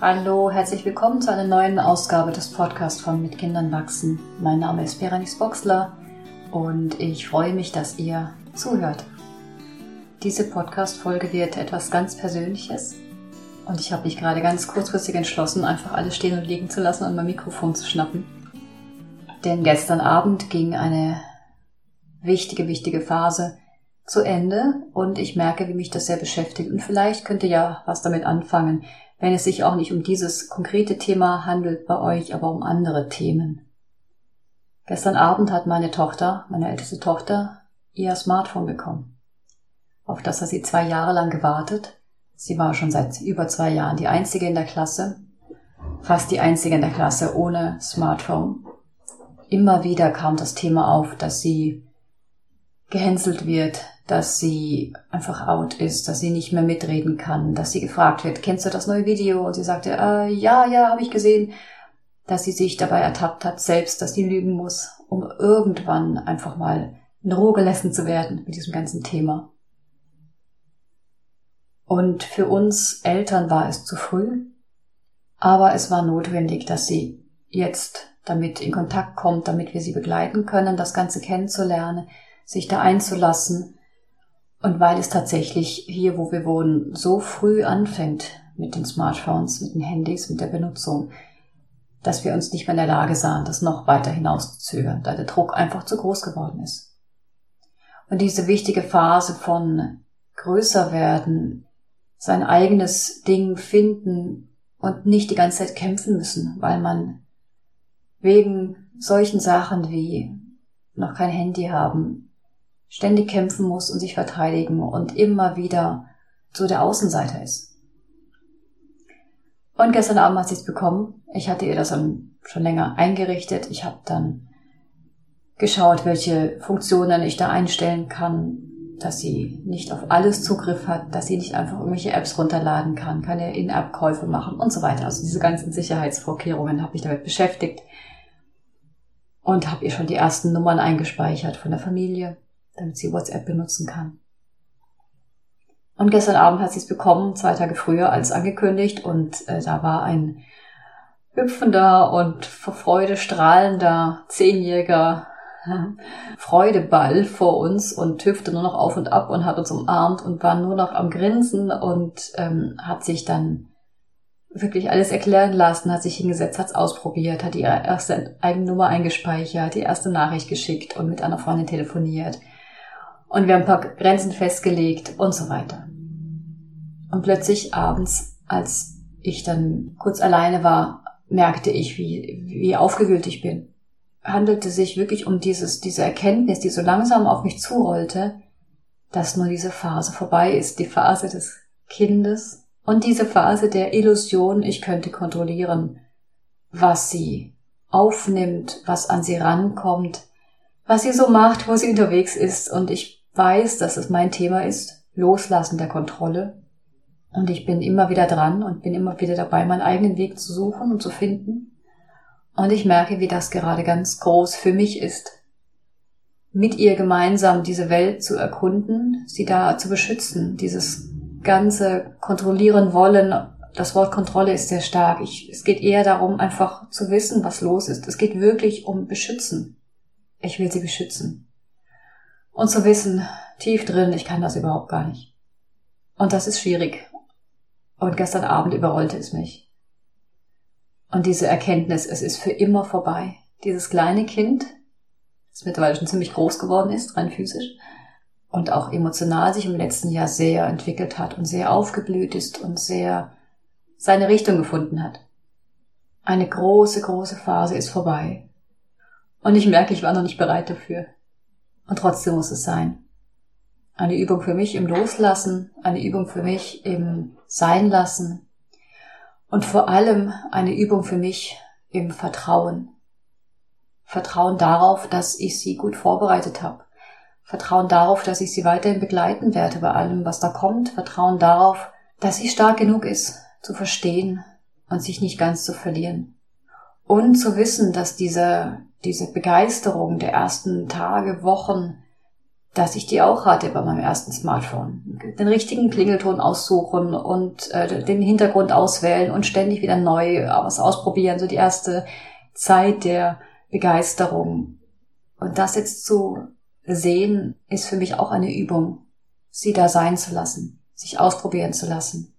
Hallo, herzlich willkommen zu einer neuen Ausgabe des Podcasts von Mit Kindern wachsen. Mein Name ist Berenice Boxler und ich freue mich, dass ihr zuhört. Diese Podcast-Folge wird etwas ganz Persönliches und ich habe mich gerade ganz kurzfristig entschlossen, einfach alles stehen und liegen zu lassen und mein Mikrofon zu schnappen. Denn gestern Abend ging eine wichtige, wichtige Phase zu Ende und ich merke, wie mich das sehr beschäftigt. Und vielleicht könnt ihr ja was damit anfangen, wenn es sich auch nicht um dieses konkrete Thema handelt bei euch, aber um andere Themen. Gestern Abend hat meine Tochter, meine älteste Tochter, ihr Smartphone bekommen. Auf das hat sie zwei Jahre lang gewartet. Sie war schon seit über zwei Jahren die einzige in der Klasse, fast die einzige in der Klasse ohne Smartphone. Immer wieder kam das Thema auf, dass sie gehänselt wird, dass sie einfach out ist, dass sie nicht mehr mitreden kann, dass sie gefragt wird, kennst du das neue Video? Und sie sagte, äh, ja, ja, habe ich gesehen, dass sie sich dabei ertappt hat, selbst, dass sie lügen muss, um irgendwann einfach mal in Ruhe gelassen zu werden mit diesem ganzen Thema. Und für uns Eltern war es zu früh, aber es war notwendig, dass sie jetzt damit in Kontakt kommt, damit wir sie begleiten können, das Ganze kennenzulernen, sich da einzulassen. Und weil es tatsächlich hier, wo wir wohnen, so früh anfängt mit den Smartphones, mit den Handys, mit der Benutzung, dass wir uns nicht mehr in der Lage sahen, das noch weiter hinauszuzögern, da der Druck einfach zu groß geworden ist. Und diese wichtige Phase von größer werden, sein eigenes Ding finden und nicht die ganze Zeit kämpfen müssen, weil man wegen solchen Sachen wie noch kein Handy haben, ständig kämpfen muss und sich verteidigen und immer wieder so der Außenseiter ist. Und gestern Abend hat sie es bekommen. Ich hatte ihr das schon länger eingerichtet. Ich habe dann geschaut, welche Funktionen ich da einstellen kann, dass sie nicht auf alles Zugriff hat, dass sie nicht einfach irgendwelche Apps runterladen kann, keine In-App-Käufe machen und so weiter. Also diese ganzen Sicherheitsvorkehrungen habe ich damit beschäftigt und habe ihr schon die ersten Nummern eingespeichert von der Familie damit sie WhatsApp benutzen kann. Und gestern Abend hat sie es bekommen, zwei Tage früher als angekündigt, und äh, da war ein hüpfender und vor Freude strahlender zehnjähriger Freudeball vor uns und hüpfte nur noch auf und ab und hat uns umarmt und war nur noch am Grinsen und ähm, hat sich dann wirklich alles erklären lassen, hat sich hingesetzt, hat es ausprobiert, hat ihre erste eigene Nummer eingespeichert, die erste Nachricht geschickt und mit einer Freundin telefoniert und wir haben ein paar Grenzen festgelegt und so weiter. Und plötzlich abends, als ich dann kurz alleine war, merkte ich, wie, wie aufgewühlt ich bin. Handelte sich wirklich um dieses, diese Erkenntnis, die so langsam auf mich zurollte, dass nur diese Phase vorbei ist, die Phase des Kindes und diese Phase der Illusion, ich könnte kontrollieren, was sie aufnimmt, was an sie rankommt, was sie so macht, wo sie unterwegs ist und ich weiß, dass es mein Thema ist, Loslassen der Kontrolle. Und ich bin immer wieder dran und bin immer wieder dabei, meinen eigenen Weg zu suchen und zu finden. Und ich merke, wie das gerade ganz groß für mich ist. Mit ihr gemeinsam diese Welt zu erkunden, sie da zu beschützen, dieses ganze kontrollieren wollen. Das Wort Kontrolle ist sehr stark. Ich, es geht eher darum, einfach zu wissen, was los ist. Es geht wirklich um beschützen. Ich will sie beschützen und zu wissen, tief drin, ich kann das überhaupt gar nicht. Und das ist schwierig. Und gestern Abend überrollte es mich. Und diese Erkenntnis, es ist für immer vorbei. Dieses kleine Kind, das mittlerweile schon ziemlich groß geworden ist, rein physisch, und auch emotional sich im letzten Jahr sehr entwickelt hat und sehr aufgeblüht ist und sehr seine Richtung gefunden hat. Eine große, große Phase ist vorbei. Und ich merke, ich war noch nicht bereit dafür. Und trotzdem muss es sein. Eine Übung für mich im Loslassen, eine Übung für mich im Sein lassen und vor allem eine Übung für mich im Vertrauen. Vertrauen darauf, dass ich sie gut vorbereitet habe. Vertrauen darauf, dass ich sie weiterhin begleiten werde bei allem, was da kommt. Vertrauen darauf, dass sie stark genug ist, zu verstehen und sich nicht ganz zu verlieren. Und zu wissen, dass diese diese Begeisterung der ersten Tage, Wochen, dass ich die auch hatte bei meinem ersten Smartphone. Den richtigen Klingelton aussuchen und äh, den Hintergrund auswählen und ständig wieder neu was ausprobieren. So die erste Zeit der Begeisterung. Und das jetzt zu sehen, ist für mich auch eine Übung, sie da sein zu lassen, sich ausprobieren zu lassen.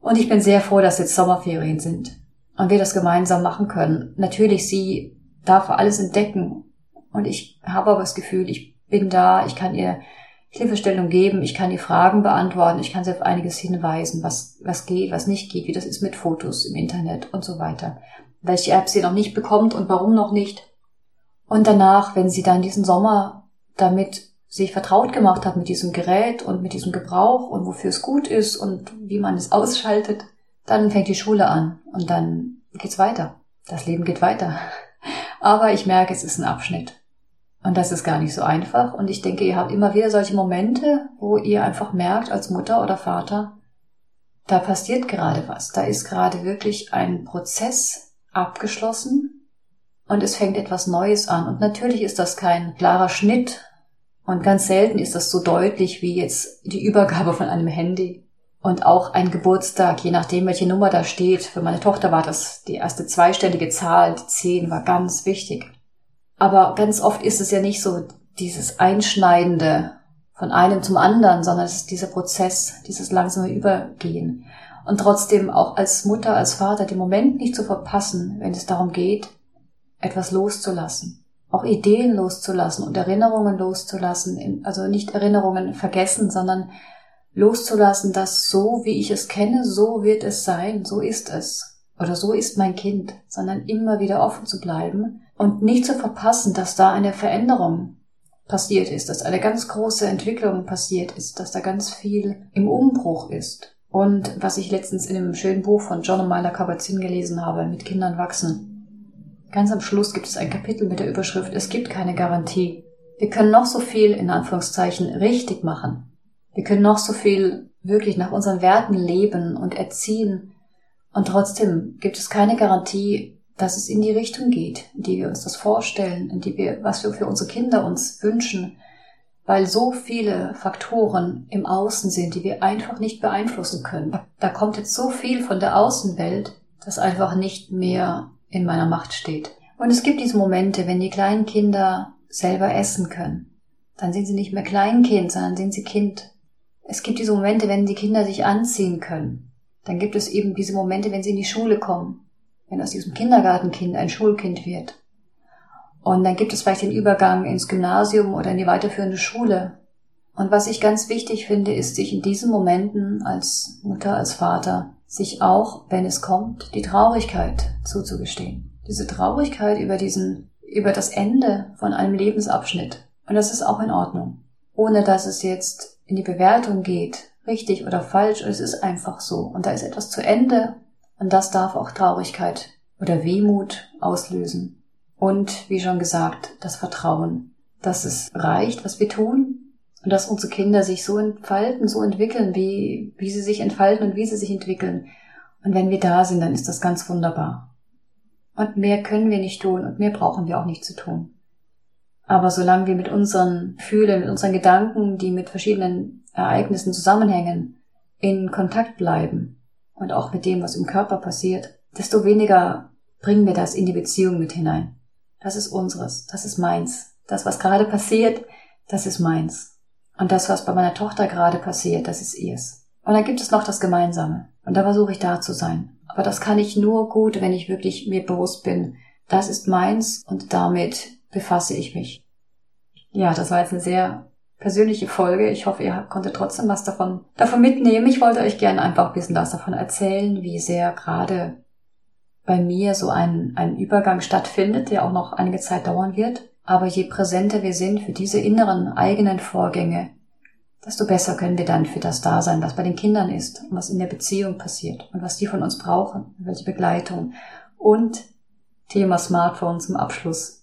Und ich bin sehr froh, dass jetzt Sommerferien sind und wir das gemeinsam machen können. Natürlich, sie darf alles entdecken und ich habe aber das Gefühl, ich bin da, ich kann ihr Hilfestellung geben, ich kann ihr Fragen beantworten, ich kann sie auf einiges hinweisen, was, was geht, was nicht geht, wie das ist mit Fotos im Internet und so weiter. Welche App sie noch nicht bekommt und warum noch nicht. Und danach, wenn sie dann diesen Sommer damit sich vertraut gemacht hat mit diesem Gerät und mit diesem Gebrauch und wofür es gut ist und wie man es ausschaltet, dann fängt die Schule an und dann geht's weiter. Das Leben geht weiter. Aber ich merke, es ist ein Abschnitt. Und das ist gar nicht so einfach. Und ich denke, ihr habt immer wieder solche Momente, wo ihr einfach merkt, als Mutter oder Vater, da passiert gerade was. Da ist gerade wirklich ein Prozess abgeschlossen und es fängt etwas Neues an. Und natürlich ist das kein klarer Schnitt und ganz selten ist das so deutlich wie jetzt die Übergabe von einem Handy. Und auch ein Geburtstag, je nachdem, welche Nummer da steht. Für meine Tochter war das die erste zweistellige Zahl, die 10 war ganz wichtig. Aber ganz oft ist es ja nicht so dieses Einschneidende von einem zum anderen, sondern es ist dieser Prozess, dieses langsame Übergehen. Und trotzdem auch als Mutter, als Vater den Moment nicht zu verpassen, wenn es darum geht, etwas loszulassen auch Ideen loszulassen und Erinnerungen loszulassen, also nicht Erinnerungen vergessen, sondern loszulassen, dass so wie ich es kenne, so wird es sein, so ist es oder so ist mein Kind, sondern immer wieder offen zu bleiben und nicht zu verpassen, dass da eine Veränderung passiert ist, dass eine ganz große Entwicklung passiert ist, dass da ganz viel im Umbruch ist. Und was ich letztens in einem schönen Buch von John und Myla Kabat-Zinn gelesen habe, mit Kindern wachsen, Ganz am Schluss gibt es ein Kapitel mit der Überschrift Es gibt keine Garantie. Wir können noch so viel in Anführungszeichen richtig machen. Wir können noch so viel wirklich nach unseren Werten leben und erziehen. Und trotzdem gibt es keine Garantie, dass es in die Richtung geht, in die wir uns das vorstellen, in die wir, was wir für unsere Kinder uns wünschen, weil so viele Faktoren im Außen sind, die wir einfach nicht beeinflussen können. Da kommt jetzt so viel von der Außenwelt, das einfach nicht mehr in meiner Macht steht. Und es gibt diese Momente, wenn die kleinen Kinder selber essen können. Dann sind sie nicht mehr Kleinkind, sondern sind sie Kind. Es gibt diese Momente, wenn die Kinder sich anziehen können. Dann gibt es eben diese Momente, wenn sie in die Schule kommen. Wenn aus diesem Kindergartenkind ein Schulkind wird. Und dann gibt es vielleicht den Übergang ins Gymnasium oder in die weiterführende Schule. Und was ich ganz wichtig finde, ist, sich in diesen Momenten als Mutter, als Vater sich auch, wenn es kommt, die Traurigkeit zuzugestehen. Diese Traurigkeit über diesen, über das Ende von einem Lebensabschnitt. Und das ist auch in Ordnung. Ohne dass es jetzt in die Bewertung geht, richtig oder falsch, es ist einfach so. Und da ist etwas zu Ende und das darf auch Traurigkeit oder Wehmut auslösen. Und, wie schon gesagt, das Vertrauen, dass es reicht, was wir tun, und dass unsere Kinder sich so entfalten, so entwickeln, wie, wie sie sich entfalten und wie sie sich entwickeln. Und wenn wir da sind, dann ist das ganz wunderbar. Und mehr können wir nicht tun und mehr brauchen wir auch nicht zu tun. Aber solange wir mit unseren Fühlen, mit unseren Gedanken, die mit verschiedenen Ereignissen zusammenhängen, in Kontakt bleiben und auch mit dem, was im Körper passiert, desto weniger bringen wir das in die Beziehung mit hinein. Das ist unseres, das ist meins. Das, was gerade passiert, das ist meins. Und das, was bei meiner Tochter gerade passiert, das ist ihrs. Und dann gibt es noch das Gemeinsame. Und da versuche ich da zu sein. Aber das kann ich nur gut, wenn ich wirklich mir bewusst bin, das ist meins und damit befasse ich mich. Ja, das war jetzt eine sehr persönliche Folge. Ich hoffe, ihr konntet trotzdem was davon, davon mitnehmen. Ich wollte euch gerne einfach ein bisschen was davon erzählen, wie sehr gerade bei mir so ein, ein Übergang stattfindet, der auch noch einige Zeit dauern wird. Aber je präsenter wir sind für diese inneren eigenen Vorgänge, desto besser können wir dann für das da sein, was bei den Kindern ist und was in der Beziehung passiert und was die von uns brauchen, welche Begleitung. Und Thema Smartphone zum Abschluss.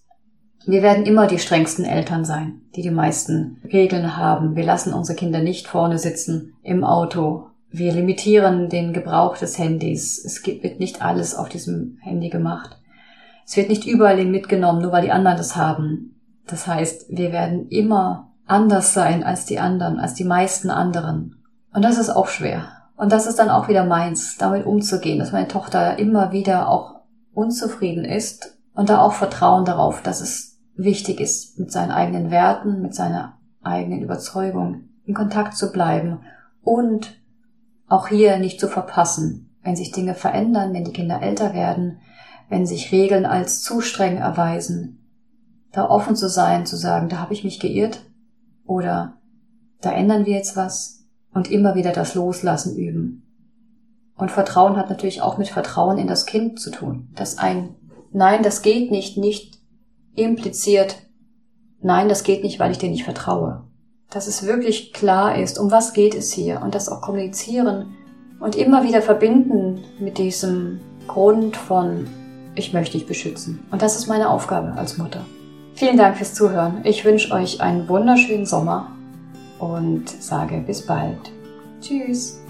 Wir werden immer die strengsten Eltern sein, die die meisten Regeln haben. Wir lassen unsere Kinder nicht vorne sitzen im Auto. Wir limitieren den Gebrauch des Handys. Es wird nicht alles auf diesem Handy gemacht. Es wird nicht überall mitgenommen, nur weil die anderen das haben. Das heißt, wir werden immer anders sein als die anderen, als die meisten anderen. Und das ist auch schwer. Und das ist dann auch wieder meins, damit umzugehen, dass meine Tochter immer wieder auch unzufrieden ist und da auch Vertrauen darauf, dass es wichtig ist, mit seinen eigenen Werten, mit seiner eigenen Überzeugung in Kontakt zu bleiben und auch hier nicht zu verpassen, wenn sich Dinge verändern, wenn die Kinder älter werden, wenn sich Regeln als zu streng erweisen, da offen zu sein, zu sagen, da habe ich mich geirrt oder da ändern wir jetzt was und immer wieder das Loslassen üben. Und Vertrauen hat natürlich auch mit Vertrauen in das Kind zu tun, dass ein Nein, das geht nicht, nicht impliziert, nein, das geht nicht, weil ich dir nicht vertraue. Dass es wirklich klar ist, um was geht es hier und das auch kommunizieren und immer wieder verbinden mit diesem Grund von ich möchte dich beschützen. Und das ist meine Aufgabe als Mutter. Vielen Dank fürs Zuhören. Ich wünsche euch einen wunderschönen Sommer und sage bis bald. Tschüss.